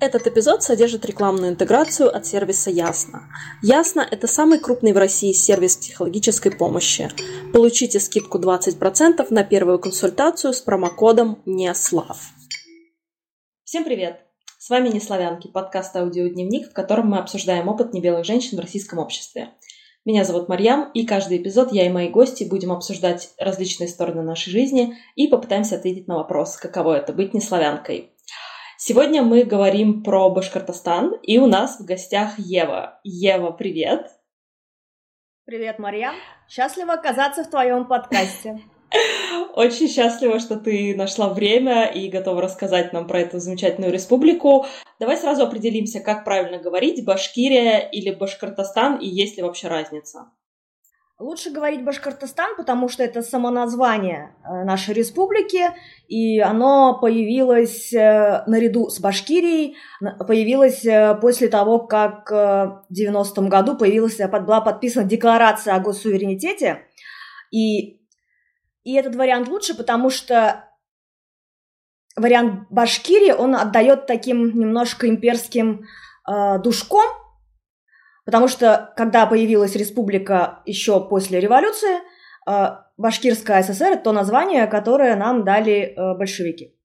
Этот эпизод содержит рекламную интеграцию от сервиса Ясно. Ясно – это самый крупный в России сервис психологической помощи. Получите скидку 20% на первую консультацию с промокодом НЕСЛАВ. Всем привет! С вами «Неславянки» – подкаст «Аудиодневник», в котором мы обсуждаем опыт небелых женщин в российском обществе. Меня зовут Марьям, и каждый эпизод я и мои гости будем обсуждать различные стороны нашей жизни и попытаемся ответить на вопрос, каково это быть неславянкой. Сегодня мы говорим про Башкортостан, и у нас в гостях Ева. Ева, привет! Привет, Марья! Счастлива оказаться в твоем подкасте. Очень счастлива, что ты нашла время и готова рассказать нам про эту замечательную республику. Давай сразу определимся, как правильно говорить, Башкирия или Башкортостан, и есть ли вообще разница? Лучше говорить Башкортостан, потому что это само название э, нашей республики, и оно появилось э, наряду с Башкирией, появилось э, после того, как в 90-м году появилась, была подписана декларация о госсуверенитете, и, и этот вариант лучше, потому что вариант Башкирии, он отдает таким немножко имперским э, душком, Потому что, когда появилась республика еще после революции, э, Башкирская ССР – это то название, которое нам дали э, большевики.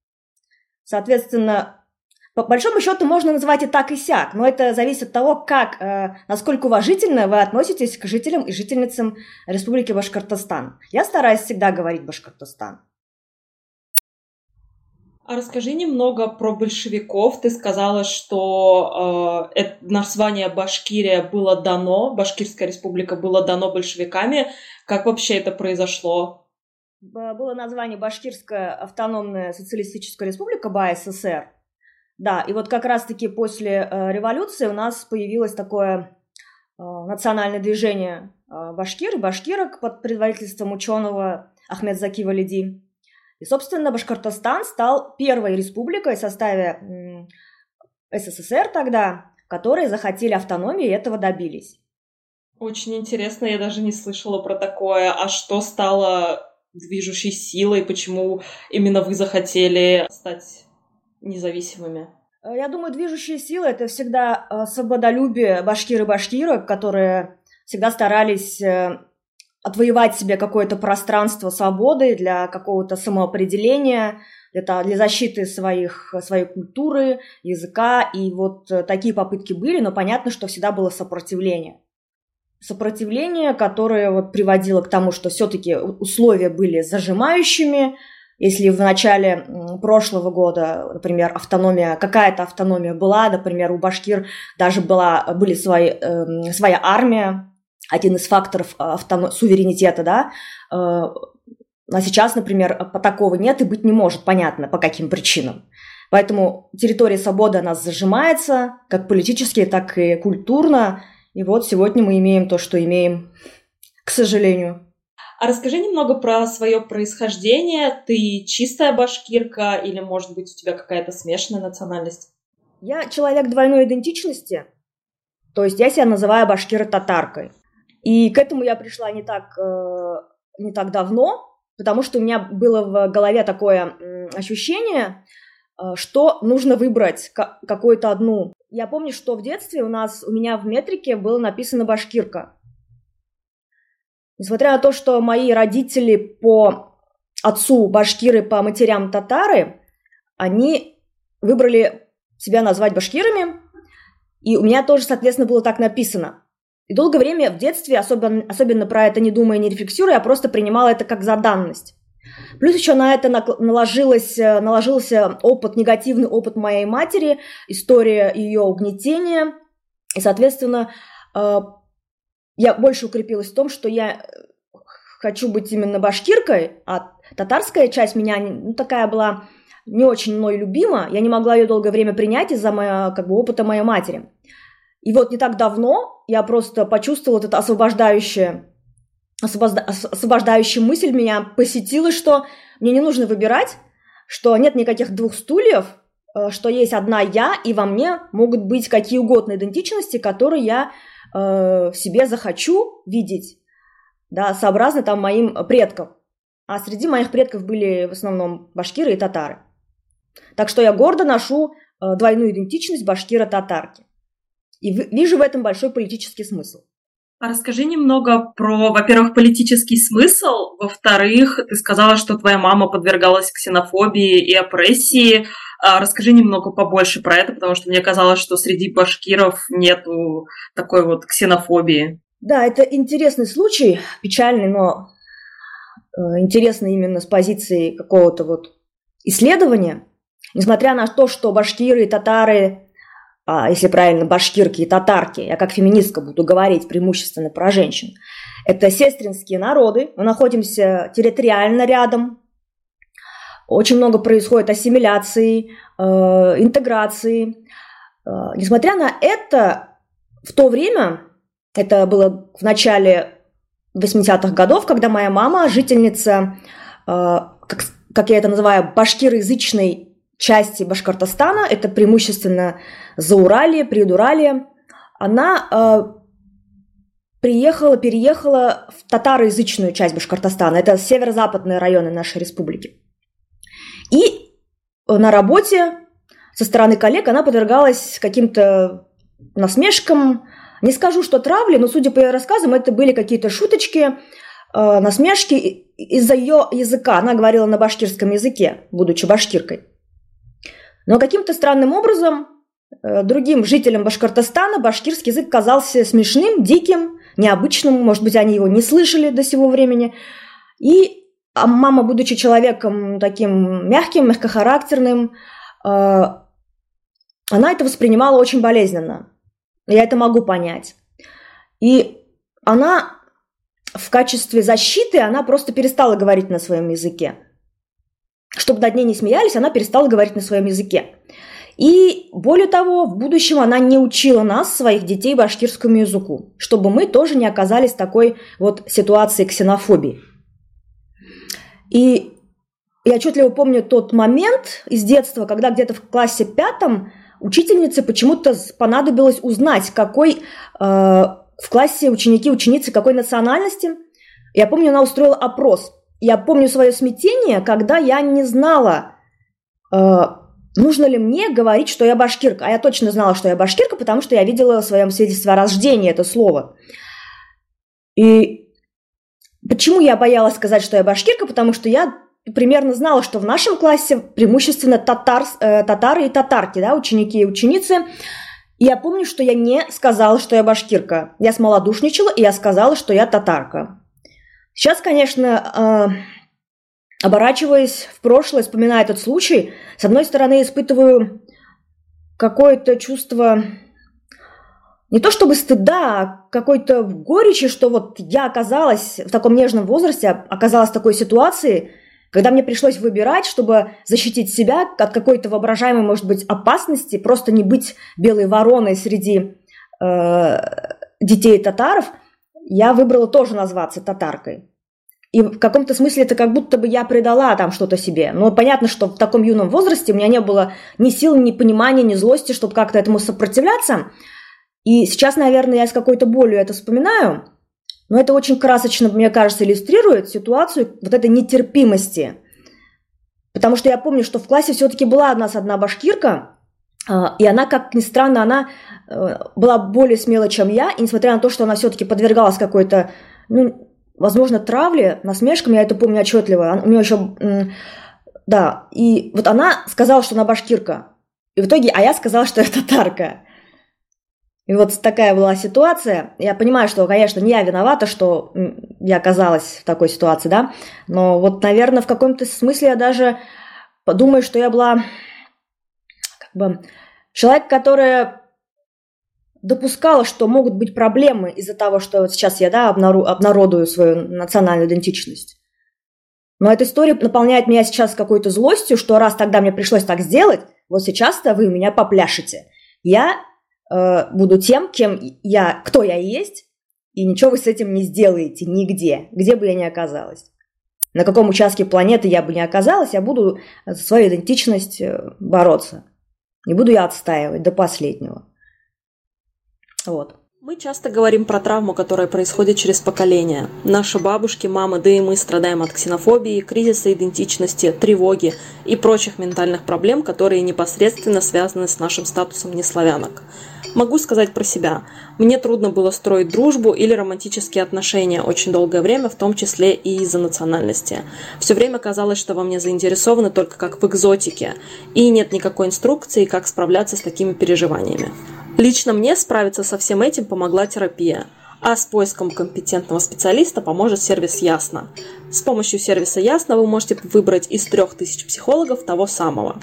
Соответственно, по большому счету можно называть и так, и сяк, но это зависит от того, как, э, насколько уважительно вы относитесь к жителям и жительницам Республики Башкортостан. Я стараюсь всегда говорить Башкортостан. А расскажи немного про большевиков. Ты сказала, что э, название Башкирия было дано, Башкирская республика было дано большевиками. Как вообще это произошло? Было название Башкирская автономная социалистическая республика БАССР. Да, и вот как раз-таки после э, революции у нас появилось такое э, национальное движение э, башкир и башкирок под предводительством ученого Ахмед Заки Валиди. И, собственно, Башкортостан стал первой республикой в составе СССР тогда, которые захотели автономии и этого добились. Очень интересно, я даже не слышала про такое. А что стало движущей силой? Почему именно вы захотели стать независимыми? Э, я думаю, движущая сила – это всегда э, свободолюбие башкир и башкирок, которые всегда старались э, отвоевать себе какое-то пространство свободы для какого-то самоопределения, это для защиты своих, своей культуры, языка. И вот э, такие попытки были, но понятно, что всегда было сопротивление. Сопротивление, которое вот приводило к тому, что все-таки условия были зажимающими. Если в начале прошлого года, например, автономия, какая-то автономия была, например, у башкир даже была, были свои, э, своя армия, один из факторов а, автоном... суверенитета, да, э, а сейчас, например, по такого нет и быть не может, понятно, по каким причинам. Поэтому территория свободы, она зажимается, как политически, так и культурно. И вот сегодня мы имеем то, что имеем, к сожалению. А расскажи немного про свое происхождение. Ты чистая башкирка или, может быть, у тебя какая-то смешанная национальность? Я человек двойной идентичности. То есть я себя называю башкирой-татаркой. И к этому я пришла не так, э, не так давно, потому что у меня было в голове такое ощущение, э, что нужно выбрать какую-то одну. Я помню, что в детстве у нас, у меня в метрике было написано «башкирка». Несмотря на то, что мои родители по отцу башкиры, по матерям татары, они выбрали себя назвать башкирами, и у меня тоже, соответственно, было так написано. И долгое время в детстве, особенно, особенно про это не думая, не рефлексируя, я просто принимала это как за данность. Плюс еще на это наложилось, э, наложился опыт, негативный опыт моей матери, история ее угнетения. И, соответственно, э, я больше укрепилась в том, что я хочу быть именно башкиркой, а татарская часть меня ну, такая была не очень мной любима. Я не могла ее долгое время принять из-за моего, как бы, опыта моей матери. И вот не так давно я просто почувствовала вот это освобождающее, освобождающая мысль меня посетила, что мне не нужно выбирать, что нет никаких двух стульев, э, что есть одна я, и во мне могут быть какие угодно идентичности, которые я э, в себе захочу видеть, да, сообразно там моим предкам. А среди моих предков были в основном башкиры и татары. Так что я гордо ношу э, двойную идентичность башкира-татарки. И вижу в этом большой политический смысл. А расскажи немного про, во-первых, политический смысл, во-вторых, ты сказала, что твоя мама подвергалась ксенофобии и опрессии. А расскажи немного побольше про это, потому что мне казалось, что среди башкиров нету такой вот ксенофобии. Да, это интересный случай, печальный, но э, интересный именно с позиции какого-то вот исследования. Несмотря на то, что башкиры и татары, а, если правильно, башкирки и татарки, я как феминистка буду говорить преимущественно про женщин, это сестринские народы, мы находимся территориально рядом, очень много происходит ассимиляции, э, интеграции. Э, несмотря на это, в то время, это было в начале 80-х годов, когда моя мама, жительница, э, как, как я это называю, башкироязычной части Башкортостана, это преимущественно Зауралье, Придуралье, она э, приехала, переехала в татароязычную часть Башкортостана. Это северо-западные районы нашей республики. И на работе со стороны коллег она подвергалась каким-то насмешкам. Не скажу, что травли, но, судя по ее рассказам, это были какие-то шуточки, э, насмешки из-за ее языка. Она говорила на башкирском языке, будучи башкиркой. Но каким-то странным образом э, другим жителям Башкортостана башкирский язык казался смешным, диким, необычным. Может быть, они его не слышали до сего времени. И а мама, будучи человеком таким мягким, мягкохарактерным, э, она это воспринимала очень болезненно. Я это могу понять. И она в качестве защиты, она просто перестала говорить на своем языке. Чтобы над ней не смеялись, она перестала говорить на своем языке. И более того, в будущем она не учила нас, своих детей, башкирскому языку, чтобы мы тоже не оказались в такой вот ситуации ксенофобии. И я отчетливо помню тот момент из детства, когда где-то в классе пятом учительнице почему-то понадобилось узнать, какой э, в классе ученики, ученицы какой национальности. Я помню, она устроила опрос. Я помню свое смятение, когда я не знала, э, нужно ли мне говорить, что я башкирка. А я точно знала, что я башкирка, потому что я видела в своем свидетельстве о рождении это слово. И Почему я боялась сказать, что я башкирка? Потому что я примерно знала, что в нашем классе преимущественно татар, э, татары и татарки, да, ученики и ученицы. И я помню, что я не сказала, что я башкирка. Я смолодушничала, и я сказала, что я татарка. Сейчас, конечно, э, оборачиваясь в прошлое, вспоминая этот случай, с одной стороны, испытываю какое-то чувство не то чтобы стыда, а какой-то горечи, что вот я оказалась в таком нежном возрасте, оказалась в такой ситуации, когда мне пришлось выбирать, чтобы защитить себя от какой-то воображаемой, может быть, опасности, просто не быть белой вороной среди э, детей татаров, я выбрала тоже назваться татаркой. И в каком-то смысле это как будто бы я предала там что-то себе. Но понятно, что в таком юном возрасте у меня не было ни сил, ни понимания, ни злости, чтобы как-то этому сопротивляться. И сейчас, наверное, я с какой-то болью это вспоминаю, но это очень красочно, мне кажется, иллюстрирует ситуацию вот этой нетерпимости. Потому что я помню, что в классе все-таки была у нас одна башкирка, и она, как ни странно, она э, была более смела, чем я, и несмотря на то, что она все-таки подвергалась какой-то, ну, возможно, травле, насмешкам, я это помню отчетливо. У нее еще, да, и вот она сказала, что она башкирка. И в итоге, а я сказала, что я татарка. И вот такая была ситуация. Я понимаю, что, конечно, не я виновата, что я оказалась в такой ситуации, да, но вот, наверное, в каком-то смысле я даже подумаю, что я была человек, который допускала, что могут быть проблемы из-за того, что вот сейчас я, да, обнародую свою национальную идентичность. Но эта история наполняет меня сейчас какой-то злостью, что раз тогда мне пришлось так сделать, вот сейчас-то вы меня попляшете. Я э, буду тем, кем я, кто я есть, и ничего вы с этим не сделаете нигде, где бы я ни оказалась. На каком участке планеты я бы ни оказалась, я буду за свою идентичность бороться. Не буду я отстаивать до последнего. Вот. Мы часто говорим про травму, которая происходит через поколения. Наши бабушки, мамы, да и мы страдаем от ксенофобии, кризиса идентичности, тревоги и прочих ментальных проблем, которые непосредственно связаны с нашим статусом неславянок. Могу сказать про себя. Мне трудно было строить дружбу или романтические отношения очень долгое время, в том числе и из-за национальности. Все время казалось, что во мне заинтересованы только как в экзотике, и нет никакой инструкции, как справляться с такими переживаниями. Лично мне справиться со всем этим помогла терапия, а с поиском компетентного специалиста поможет сервис Ясно. С помощью сервиса Ясно вы можете выбрать из 3000 психологов того самого.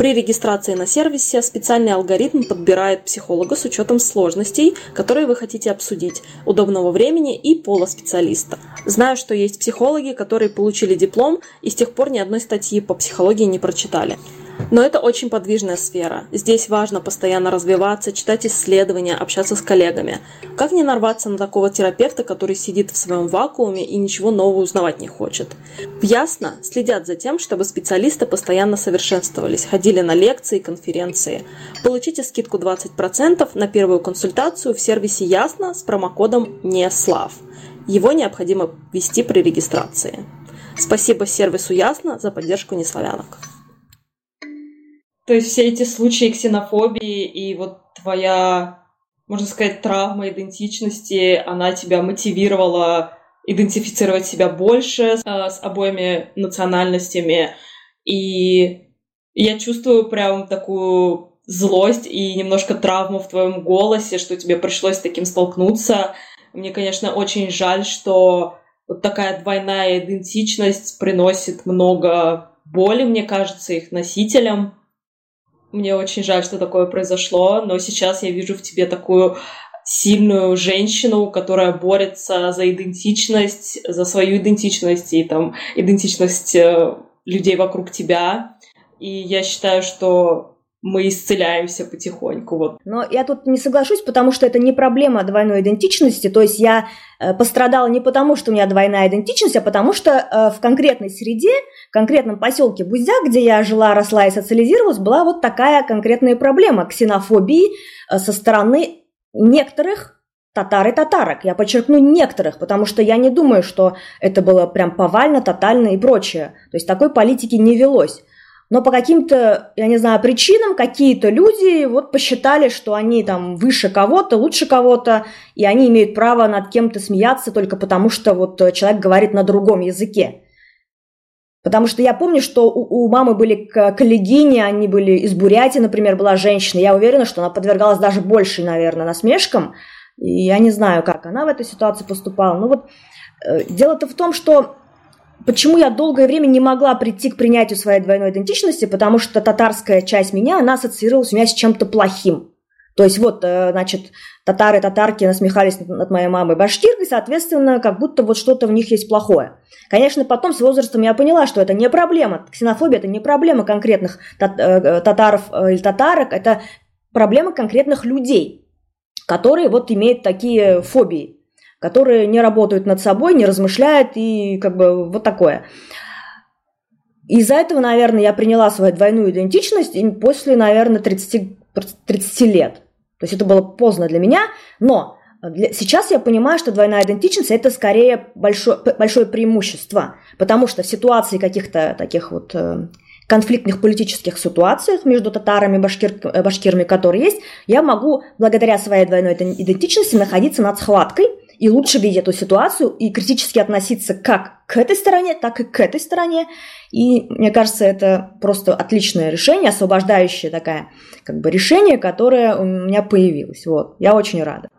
При регистрации на сервисе специальный алгоритм подбирает психолога с учетом сложностей, которые вы хотите обсудить, удобного времени и пола специалиста. Знаю, что есть психологи, которые получили диплом и с тех пор ни одной статьи по психологии не прочитали. Но это очень подвижная сфера. Здесь важно постоянно развиваться, читать исследования, общаться с коллегами. Как не нарваться на такого терапевта, который сидит в своем вакууме и ничего нового узнавать не хочет? В Ясно следят за тем, чтобы специалисты постоянно совершенствовались, ходили на лекции конференции. Получите скидку 20% на первую консультацию в сервисе Ясно с промокодом НЕСЛАВ. Его необходимо ввести при регистрации. Спасибо сервису Ясно за поддержку неславянок. То есть все эти случаи ксенофобии и вот твоя, можно сказать, травма идентичности, она тебя мотивировала идентифицировать себя больше э, с обоими национальностями. И я чувствую прям такую злость и немножко травму в твоем голосе, что тебе пришлось с таким столкнуться. Мне, конечно, очень жаль, что вот такая двойная идентичность приносит много боли, мне кажется, их носителям. Мне очень жаль, что такое произошло, но сейчас я вижу в тебе такую сильную женщину, которая борется за идентичность, за свою идентичность и там идентичность э, людей вокруг тебя. И я считаю, что мы исцеляемся потихоньку. Вот. Но я тут не соглашусь, потому что это не проблема двойной идентичности. То есть я э, пострадала не потому, что у меня двойная идентичность, а потому что э, в конкретной среде, в конкретном поселке Бузя, где я жила, росла и социализировалась, была вот такая конкретная проблема ксенофобии э, со стороны некоторых татар и татарок. Я подчеркну некоторых, потому что я не думаю, что это было прям повально, тотально и прочее. То есть такой политики не велось но по каким-то, я не знаю, причинам какие-то люди вот посчитали, что они там выше кого-то, лучше кого-то, и они имеют право над кем-то смеяться только потому, что вот человек говорит на другом языке. Потому что я помню, что у, у мамы были коллегини, они были из Бурятии, например, была женщина. Я уверена, что она подвергалась даже больше, наверное, насмешкам. И я не знаю, как она в этой ситуации поступала. Но вот э, дело-то в том, что Почему я долгое время не могла прийти к принятию своей двойной идентичности? Потому что татарская часть меня, она ассоциировалась у меня с чем-то плохим. То есть вот, э, значит, татары, татарки насмехались над моей мамой башкиркой, соответственно, как будто вот что-то в них есть плохое. Конечно, потом с возрастом я поняла, что это не проблема. Ксенофобия – это не проблема конкретных э, э, татаров или татарок, это проблема конкретных людей, которые вот имеют такие фобии которые не работают над собой, не размышляют и как бы вот такое. Из-за этого, наверное, я приняла свою двойную идентичность после, наверное, 30, 30 лет. То есть это было поздно для меня, но для, сейчас я понимаю, что двойная идентичность это скорее большое, большое преимущество, потому что в ситуации каких-то таких вот э, конфликтных политических ситуациях между татарами и башкир, э, башкирами, которые есть, я могу благодаря своей двойной идентичности находиться над схваткой и лучше видеть эту ситуацию и критически относиться как к этой стороне, так и к этой стороне. И мне кажется, это просто отличное решение, освобождающее такое как бы решение, которое у меня появилось. Вот. Я очень рада.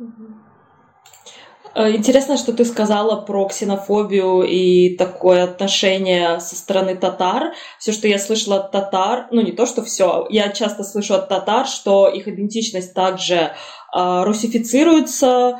Э, интересно, что ты сказала про ксенофобию и такое отношение со стороны татар. Все, что я слышала от татар, ну не то, что все, я часто слышу от татар, что их идентичность также э, русифицируется,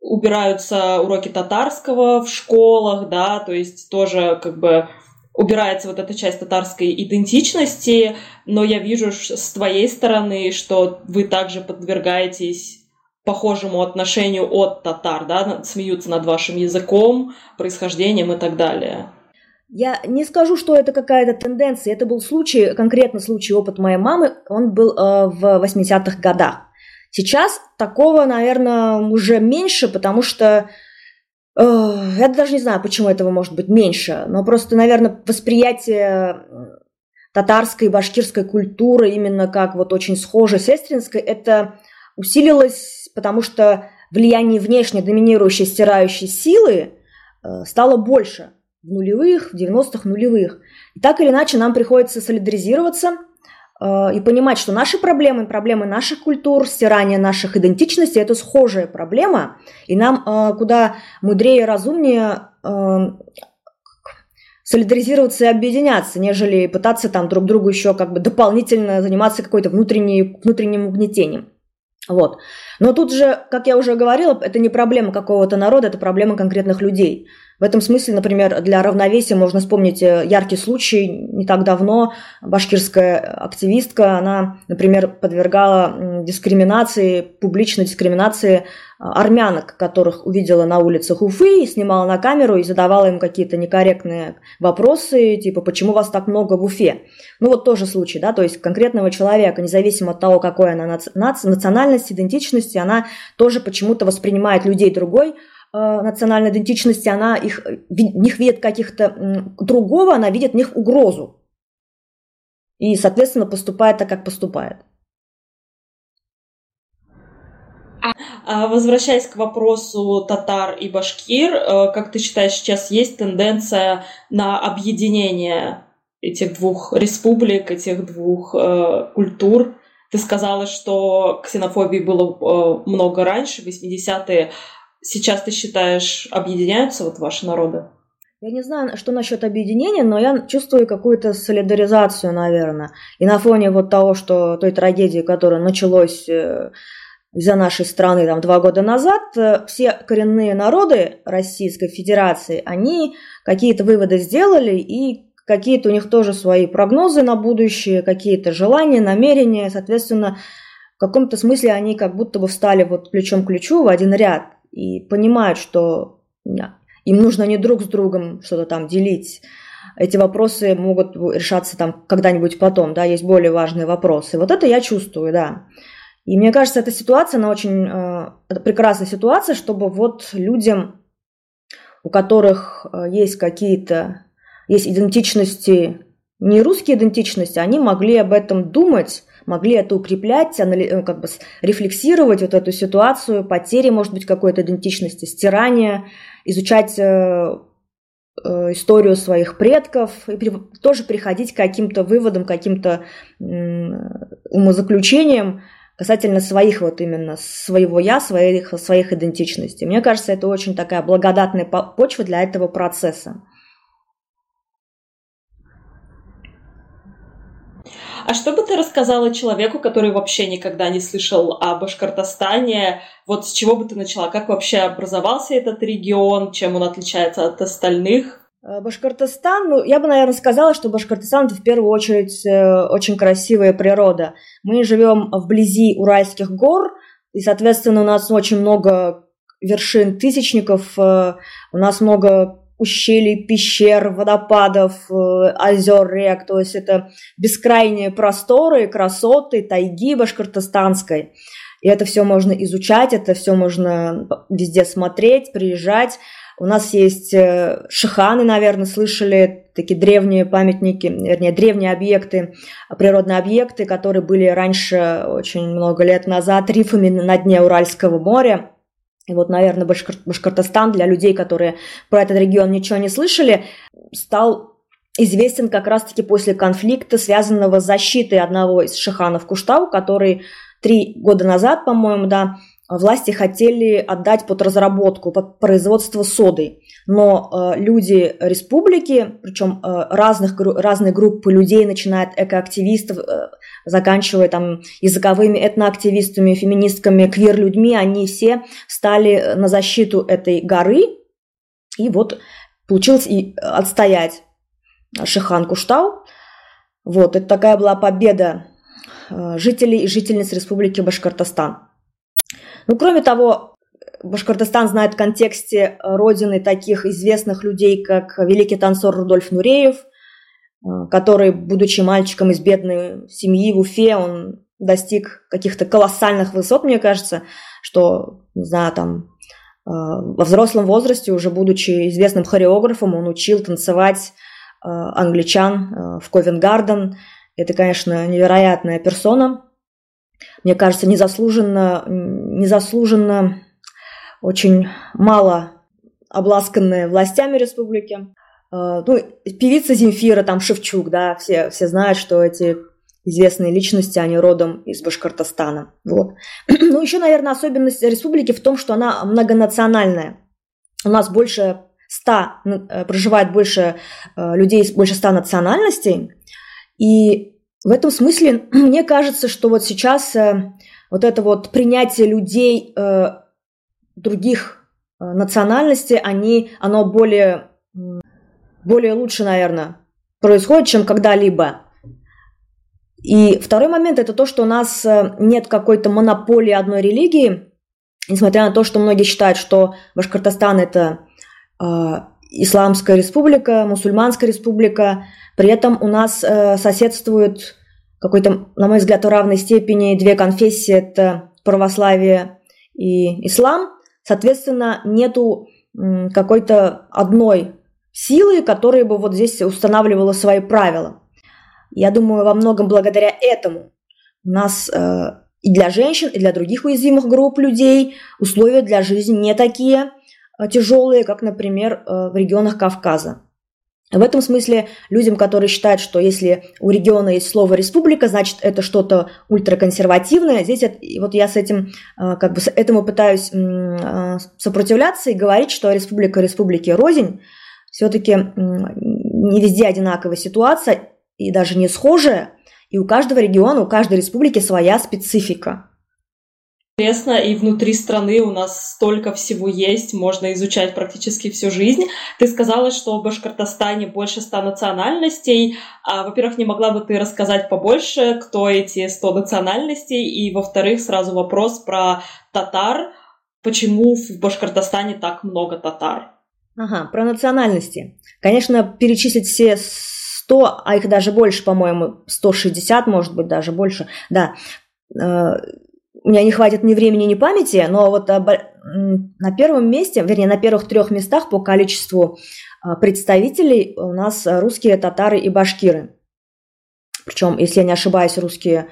убираются уроки татарского в школах, да, то есть тоже как бы убирается вот эта часть татарской идентичности, но я вижу с твоей стороны, что вы также подвергаетесь похожему отношению от татар, да, смеются над вашим языком, происхождением и так далее. Я не скажу, что это какая-то тенденция. Это был случай, конкретно случай, опыт моей мамы. Он был э, в 80-х годах. Сейчас такого, наверное, уже меньше, потому что э, я даже не знаю, почему этого может быть меньше, но просто, наверное, восприятие татарской и башкирской культуры именно как вот очень схожей с эстринской, это усилилось, потому что влияние внешне доминирующей стирающей силы э, стало больше в нулевых, в 90-х нулевых. И так или иначе нам приходится солидаризироваться э, и понимать, что наши проблемы, проблемы наших культур, стирание наших идентичностей – это схожая проблема, и нам э, куда мудрее и разумнее солидаризироваться и объединяться, нежели пытаться там друг другу еще как бы дополнительно заниматься какой-то внутренним угнетением. Вот. Но тут же, как я уже говорила, это не проблема какого-то народа, это проблема конкретных людей. В этом смысле, например, для равновесия можно вспомнить э, яркий случай. Не так давно башкирская активистка, она, например, подвергала дискриминации, публичной дискриминации а, армянок, которых увидела на улицах Уфы, и снимала на камеру и задавала им какие-то некорректные вопросы, типа, почему вас так много в Уфе? Ну вот тоже случай, да, то есть конкретного человека, независимо от того, какой она наци- национальность, идентичности, она тоже почему-то воспринимает людей другой, э, национальной идентичности, она их, в них видит каких-то другого, она видит в них угрозу. И, соответственно, поступает так, как поступает. А, возвращаясь к вопросу татар и башкир, э, как ты считаешь, сейчас есть тенденция на объединение этих двух республик, этих двух э, культур? Ты сказала, что ксенофобии было э, много раньше, 80-е. Сейчас ты считаешь, объединяются вот ваши народы? Я не знаю, что насчет объединения, но я чувствую какую-то солидаризацию, наверное. И на фоне вот того, что той трагедии, которая началась из-за нашей страны там, два года назад, э, все коренные народы Российской Федерации, они какие-то выводы сделали и какие-то у них тоже свои прогнозы на будущее, какие-то желания, намерения, соответственно, в каком-то смысле они как будто бы встали вот плечом к плечу в один ряд и понимают, что им нужно не друг с другом что-то там делить, эти вопросы могут решаться там когда-нибудь потом, да, есть более важные вопросы. Вот это я чувствую, да. И мне кажется, эта ситуация, она очень э, прекрасная ситуация, чтобы вот людям, у которых э, есть какие-то, есть идентичности, не русские идентичности, они могли об этом думать, могли это укреплять, э, как бы рефлексировать вот эту ситуацию, потери, может быть, какой-то идентичности, стирания, изучать историю своих предков и тоже приходить к каким-то выводам, каким-то умозаключениям, касательно своих вот именно своего я, своих, своих идентичностей. Мне кажется, это очень такая благодатная почва для этого процесса. А что бы ты рассказала человеку, который вообще никогда не слышал о Башкортостане? Вот с чего бы ты начала? Как вообще образовался этот регион? Чем он отличается от остальных? Э, Башкортостан, ну, я бы, наверное, сказала, что Башкортостан это в первую очередь э, очень красивая природа. Мы живем вблизи Уральских гор, и, соответственно, у нас очень много вершин тысячников, э, у нас много ущелий, пещер, водопадов, озер, рек, то есть это бескрайние просторы, красоты, тайги башкортостанской. И это все можно изучать, это все можно везде смотреть, приезжать. У нас есть э, шиханы, наверное, слышали, такие древние памятники, вернее, древние объекты, природные объекты, которые были раньше, очень много лет назад, рифами на дне Уральского моря. И вот, наверное, Башкор... Башкортостан для людей, которые про этот регион ничего не слышали, стал известен как раз-таки после конфликта, связанного с защитой одного из шиханов Куштау, который три года назад, по-моему, да, власти хотели отдать под разработку, под производство соды. Но э, люди республики, причем э, разных, разные группы людей, начиная от экоактивистов, э, заканчивая там языковыми этноактивистами, феминистками, квир-людьми, они все стали на защиту этой горы. И вот получилось и отстоять Шихан Куштау. Вот, это такая была победа жителей и жительниц Республики Башкортостан. Ну, кроме того, Башкортостан знает в контексте э, родины таких известных людей, как великий танцор Рудольф Нуреев, э, который, будучи мальчиком из бедной семьи в Уфе, он достиг каких-то колоссальных высот, мне кажется, что, не знаю, там, э, во взрослом возрасте, уже будучи известным хореографом, он учил танцевать англичан в Ковенгарден. Это, конечно, невероятная персона. Мне кажется, незаслуженно, незаслуженно очень мало обласканная властями республики. Ну, певица Земфира, там Шевчук, да, все, все знают, что эти известные личности, они родом из Башкортостана. Вот. Ну, еще, наверное, особенность республики в том, что она многонациональная. У нас больше ста, э, проживает больше э, людей, больше ста национальностей. И в этом смысле мне кажется, что вот сейчас э, вот это вот принятие людей других национальностей, они, оно более, более лучше, наверное, происходит, чем когда-либо. И второй момент – это то, что у нас э, нет какой-то монополии одной религии, несмотря на то, что многие считают, что Башкортостан – это э, исламская республика, мусульманская республика, при этом у нас э, соседствуют какой-то, на мой взгляд, в равной степени две конфессии – это православие и ислам. Соответственно, нету какой-то одной силы, которая бы вот здесь устанавливала свои правила. Я думаю, во многом благодаря этому у нас э, и для женщин, и для других уязвимых групп людей условия для жизни не такие тяжелые, как, например, э, в регионах Кавказа. В этом смысле людям, которые считают, что если у региона есть слово республика, значит это что-то ультраконсервативное, здесь вот я с этим э, как бы этому пытаюсь э, сопротивляться и говорить, что республика республики рознь, все-таки не везде одинаковая ситуация, и даже не схожее, и у каждого региона, у каждой республики своя специфика. Интересно, и внутри страны у нас столько всего есть, можно изучать практически всю жизнь. Ты сказала, что в Башкортостане больше ста национальностей. А, во-первых, не могла бы ты рассказать побольше, кто эти сто национальностей? И, во-вторых, сразу вопрос про татар. Почему в Башкортостане так много татар? Ага, про национальности. Конечно, перечислить все 100, а их даже больше, по-моему, 160, может быть, даже больше, да. У меня не хватит ни времени, ни памяти, но вот на первом месте, вернее, на первых трех местах по количеству э, представителей у нас русские, татары и башкиры. Причем, если я не ошибаюсь, русские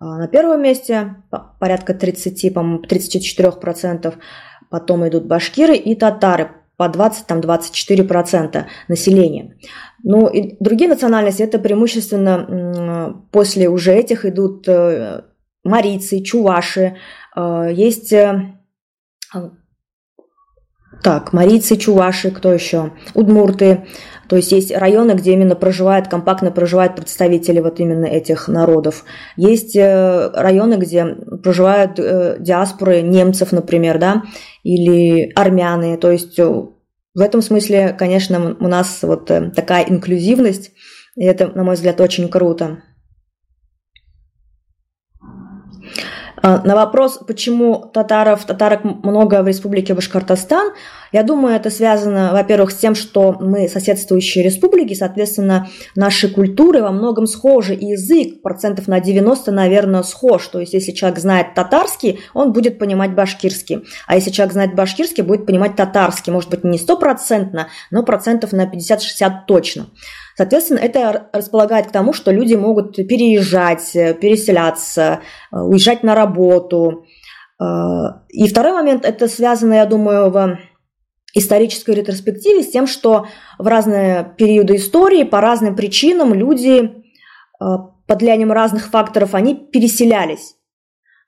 на первом месте, порядка 30, по-моему, 34%, потом идут башкиры и татары, по 20-24% населения. Ну и другие национальности, это преимущественно после уже этих идут э, марийцы, чуваши, э, есть э, так, марийцы, чуваши, кто еще? Удмурты. То есть есть районы, где именно проживают, компактно проживают представители вот именно этих народов. Есть районы, где проживают диаспоры немцев, например, да, или армяне. То есть в этом смысле, конечно, у нас вот э, такая инклюзивность, и это, на мой взгляд, очень круто. А, на вопрос, почему татаров, татарок много в республике Башкортостан, я думаю, это связано, во-первых, с тем, что мы соседствующие республики, соответственно, наши культуры во многом схожи, и язык процентов на 90, наверное, схож. То есть, если человек знает татарский, он будет понимать башкирский. А если человек знает башкирский, будет понимать татарский. Может быть, не стопроцентно, но процентов на 50-60 точно. Соответственно, это располагает к тому, что люди могут переезжать, э, переселяться, э, уезжать на работу. Э, и второй момент, это связано, я думаю, в исторической ретроспективе с тем, что в разные периоды истории по разным причинам люди под влиянием разных факторов, они переселялись.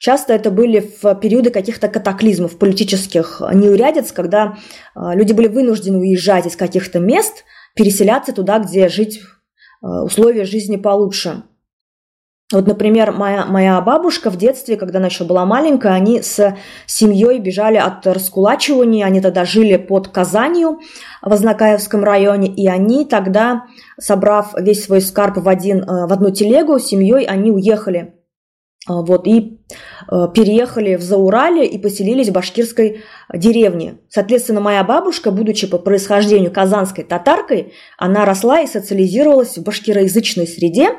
Часто это были в периоды каких-то катаклизмов, политических неурядиц, когда люди были вынуждены уезжать из каких-то мест – переселяться туда, где жить, э, условия жизни получше. Вот, например, моя, моя бабушка в детстве, когда она еще была маленькая, они с семьей бежали от раскулачивания, они тогда жили под Казанью в Ознакаевском районе, и они тогда, собрав весь свой скарб в, один, э, в одну телегу, семьей они уехали вот, и э, переехали в Заурале и поселились в башкирской деревне. Соответственно, моя бабушка, будучи по происхождению казанской татаркой, она росла и социализировалась в башкироязычной среде,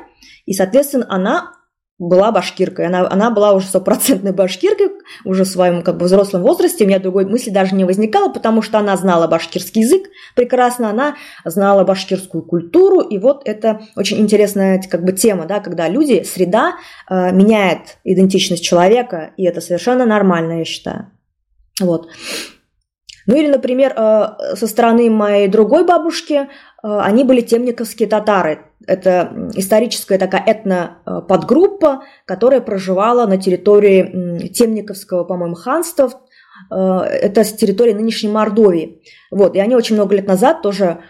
и, соответственно, она была башкиркой. Она, она была уже стопроцентной башкиркой, уже в своем как бы взрослом возрасте. У меня другой мысли даже не возникало, потому что она знала башкирский язык прекрасно, она знала башкирскую культуру. И вот это очень интересная как бы тема, да, когда люди, среда э, меняет идентичность человека, и это совершенно нормально, я считаю. Вот. Ну или, например, э, со стороны моей другой бабушки, э, они были темниковские татары. Это историческая такая этно-подгруппа, которая проживала на территории Темниковского, по-моему, ханства. Э, это с территории нынешней Мордовии. Вот, и они очень много лет назад тоже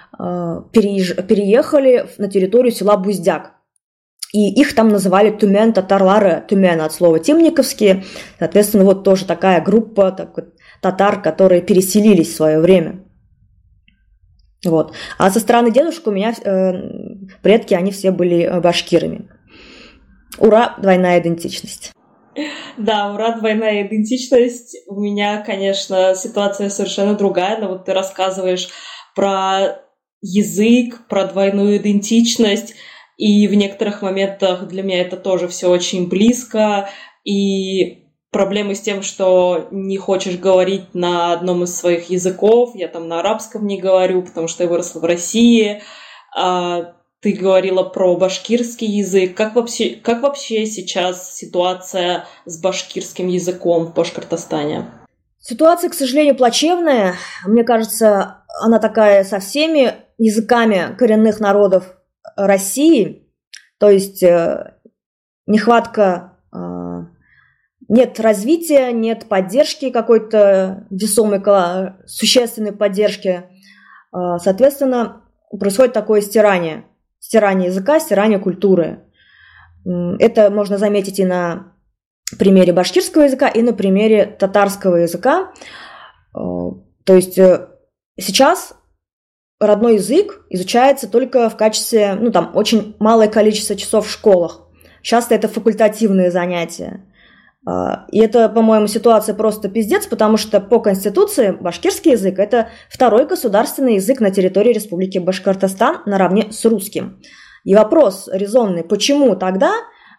переехали на территорию села Буздяк. И их там называли Тюмен татарлары, Тюмен от слова темниковские. Соответственно, вот тоже такая группа так, татар, которые переселились в свое время. Вот. А со стороны дедушек у меня э, предки, они все были э, башкирами. Ура, двойная идентичность. Да, ура, двойная идентичность. У меня, конечно, ситуация совершенно другая, но вот ты рассказываешь про язык, про двойную идентичность, и в некоторых моментах для меня это тоже все очень близко, и проблемы с тем, что не хочешь говорить на одном из своих языков. Я там на арабском не говорю, потому что я выросла в России. А, ты говорила про башкирский язык. Как вообще, как вообще сейчас ситуация с башкирским языком в Башкортостане? Ситуация, к сожалению, плачевная. Мне кажется, она такая со всеми языками коренных народов России. То есть э, нехватка нет развития, нет поддержки какой-то весомой, существенной поддержки. А, соответственно, происходит такое стирание. Стирание языка, стирание культуры. Это можно заметить и на примере башкирского языка, и на примере татарского языка. А, то есть э, сейчас родной язык изучается только в качестве, ну там очень малое количество часов в школах. Часто это факультативные занятия. А, и это, по-моему, ситуация просто пиздец, потому что по Конституции башкирский язык – это второй государственный язык на территории Республики Башкортостан наравне с русским. И вопрос резонный, почему тогда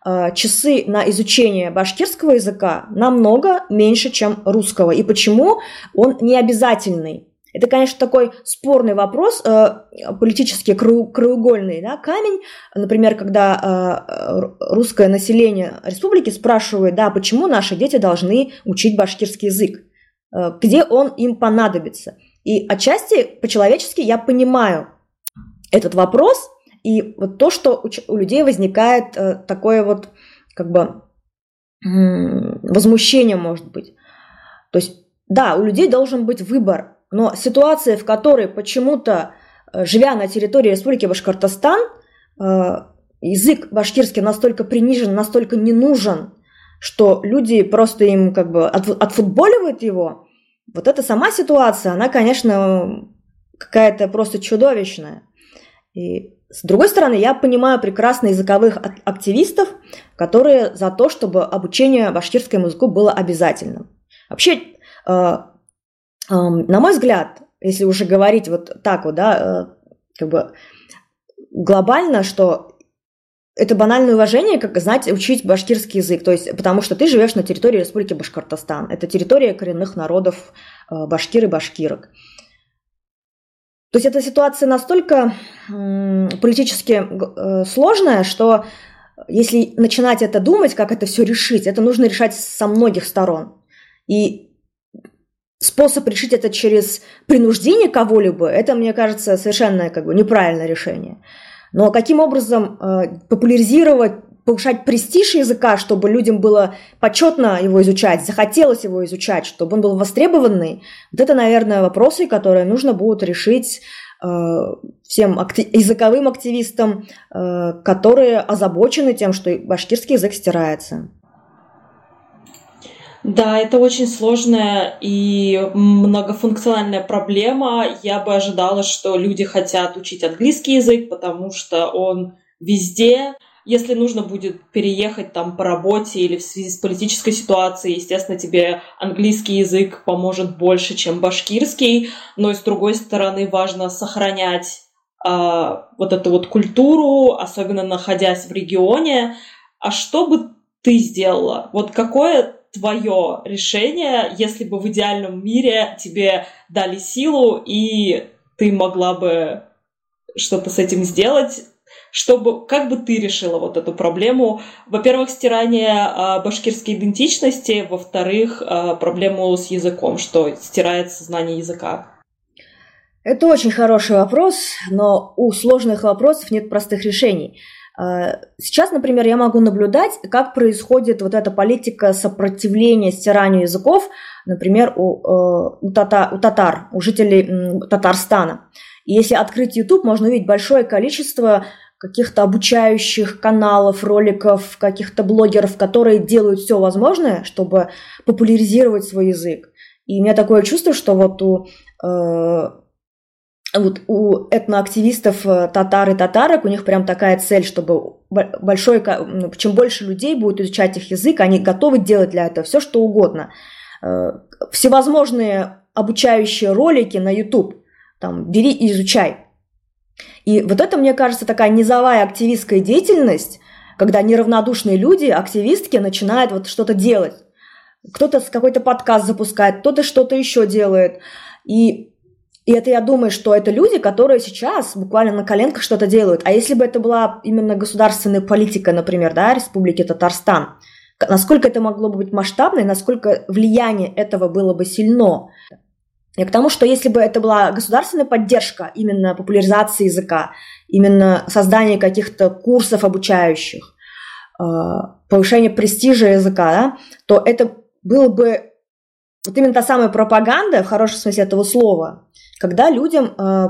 а, часы на изучение башкирского языка намного меньше, чем русского, и почему он не обязательный. Это, конечно, такой спорный вопрос, э, политически краеугольный да, камень. Например, когда э, русское население республики спрашивает, да, почему наши дети должны учить башкирский язык, э, где он им понадобится. И отчасти по-человечески я понимаю этот вопрос, и вот то, что у людей возникает такое вот как бы возмущение, может быть. То есть, да, у людей должен быть выбор, но ситуация, в которой почему-то, э, живя на территории Республики Башкортостан, э, язык башкирский настолько принижен, настолько не нужен, что люди просто им как бы отфутболивают его, вот эта сама ситуация, она, конечно, какая-то просто чудовищная. И с другой стороны, я понимаю прекрасно языковых активистов, которые за то, чтобы обучение башкирскому языку было обязательным. Вообще, э, на мой взгляд, если уже говорить вот так вот, да, э, как бы глобально, что это банальное уважение, как знать, учить башкирский язык, то есть потому что ты живешь на территории Республики Башкортостан. Это территория коренных народов э, башкир и башкирок. То есть эта ситуация настолько политически э, сложная, что если начинать это думать, как это все решить, это нужно решать со многих сторон. И способ решить это через принуждение кого-либо, это, мне кажется, совершенно как бы неправильное решение. Но каким образом э, популяризировать, повышать престиж языка, чтобы людям было почетно его изучать, захотелось его изучать, чтобы он был востребованный, вот это, наверное, вопросы, которые нужно будет решить э, всем акти- языковым активистам, э, которые озабочены тем, что башкирский язык стирается. Да, это очень сложная и многофункциональная проблема. Я бы ожидала, что люди хотят учить английский язык, потому что он везде. Если нужно будет переехать там по работе или в связи с политической ситуацией, естественно, тебе английский язык поможет больше, чем башкирский. Но и с другой стороны важно сохранять э, вот эту вот культуру, особенно находясь в регионе. А что бы ты сделала? Вот какое твое решение, если бы в идеальном мире тебе дали силу, и ты могла бы что-то с этим сделать? Чтобы, как бы ты решила вот эту проблему? Во-первых, стирание э, башкирской идентичности, во-вторых, э, проблему с языком, что стирает сознание языка. Это очень хороший вопрос, но у сложных вопросов нет простых решений. А, сейчас, например, я могу наблюдать, как происходит вот эта политика сопротивления стиранию языков, например, у, э, у, татар, у татар, у жителей Татарстана. И если открыть YouTube, можно увидеть большое количество каких-то обучающих каналов, роликов, каких-то блогеров, которые делают все возможное, чтобы популяризировать свой язык. И у меня такое чувство, что вот у э, вот у этноактивистов э, татар и татарок, у них прям такая цель, чтобы большой, ну, чем больше людей будет изучать их язык, они готовы делать для этого все, что угодно. Э, всевозможные обучающие ролики на YouTube, там, бери и изучай. И вот это, мне кажется, такая низовая активистская деятельность, когда неравнодушные люди, активистки, начинают вот что-то делать. Кто-то какой-то подкаст запускает, кто-то что-то еще делает. И и это я думаю, что это люди, которые сейчас буквально на коленках что-то делают. А если бы это была именно государственная политика, например, да, Республики Татарстан, насколько это могло бы быть масштабно и насколько влияние этого было бы сильно. И к тому, что если бы это была государственная поддержка именно популяризации языка, именно создание каких-то курсов обучающих, э, повышение престижа языка, да, то это было бы вот именно та самая пропаганда, в хорошем смысле этого слова, когда людям э,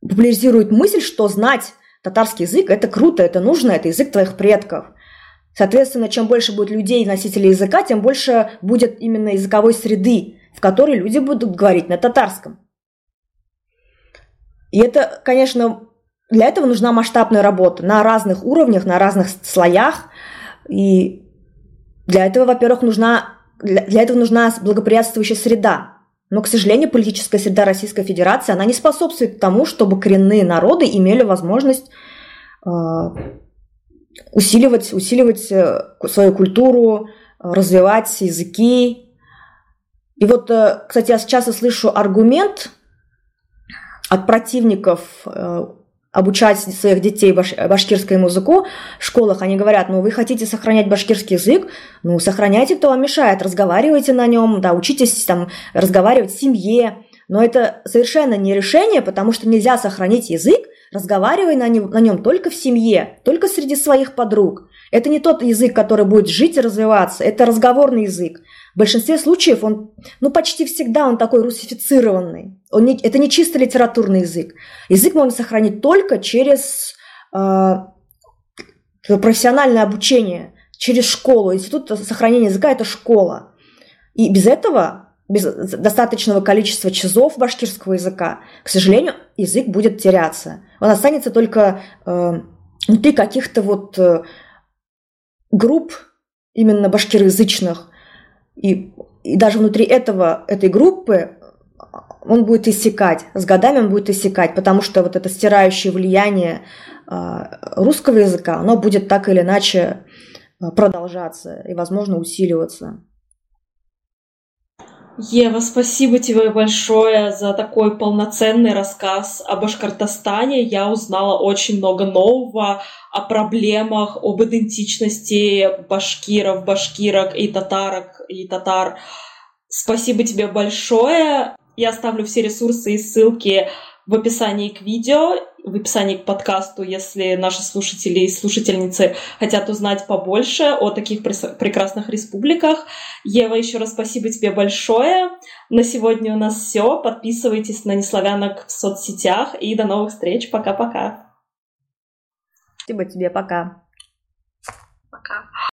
популяризируют мысль, что знать татарский язык – это круто, это нужно, это язык твоих предков. Соответственно, чем больше будет людей, носителей языка, тем больше будет именно языковой среды, в которой люди будут говорить на татарском. И это, конечно, для этого нужна масштабная работа на разных уровнях, на разных слоях. И для этого, во-первых, нужна, для, для этого нужна благоприятствующая среда. Но, к сожалению, политическая среда Российской Федерации, она не способствует тому, чтобы коренные народы имели возможность э, усиливать, усиливать э, свою культуру, развивать языки. И вот, э, кстати, я часто слышу аргумент от противников обучать своих детей баш, башкирскому языку в школах, они говорят, ну вы хотите сохранять башкирский язык, ну сохраняйте, кто вам мешает, разговаривайте на нем, да, учитесь там разговаривать в семье, но это совершенно не решение, потому что нельзя сохранить язык, разговаривая на нем, на нем только в семье, только среди своих подруг. Это не тот язык, который будет жить и развиваться, это разговорный язык. В большинстве случаев он, ну почти всегда он такой русифицированный. Он не, это не чисто литературный язык. Язык можно сохранить только через э, профессиональное обучение, через школу. Институт сохранения языка – это школа. И без этого, без достаточного количества часов башкирского языка, к сожалению, язык будет теряться. Он останется только э, внутри каких-то вот э, групп именно башкироязычных, и, и даже внутри этого, этой группы он будет иссякать, с годами он будет иссякать, потому что вот это стирающее влияние а, русского языка, оно будет так или иначе а, продолжаться и, возможно, усиливаться. Ева, спасибо тебе большое за такой полноценный рассказ о Башкортостане. Я узнала очень много нового о проблемах, об идентичности башкиров, башкирок и татарок и татар. Спасибо тебе большое. Я оставлю все ресурсы и ссылки в описании к видео, в описании к подкасту, если наши слушатели и слушательницы хотят узнать побольше о таких прекрасных республиках. Ева, еще раз спасибо тебе большое. На сегодня у нас все. Подписывайтесь на Неславянок в соцсетях и до новых встреч. Пока-пока. Спасибо тебе. Пока. Пока.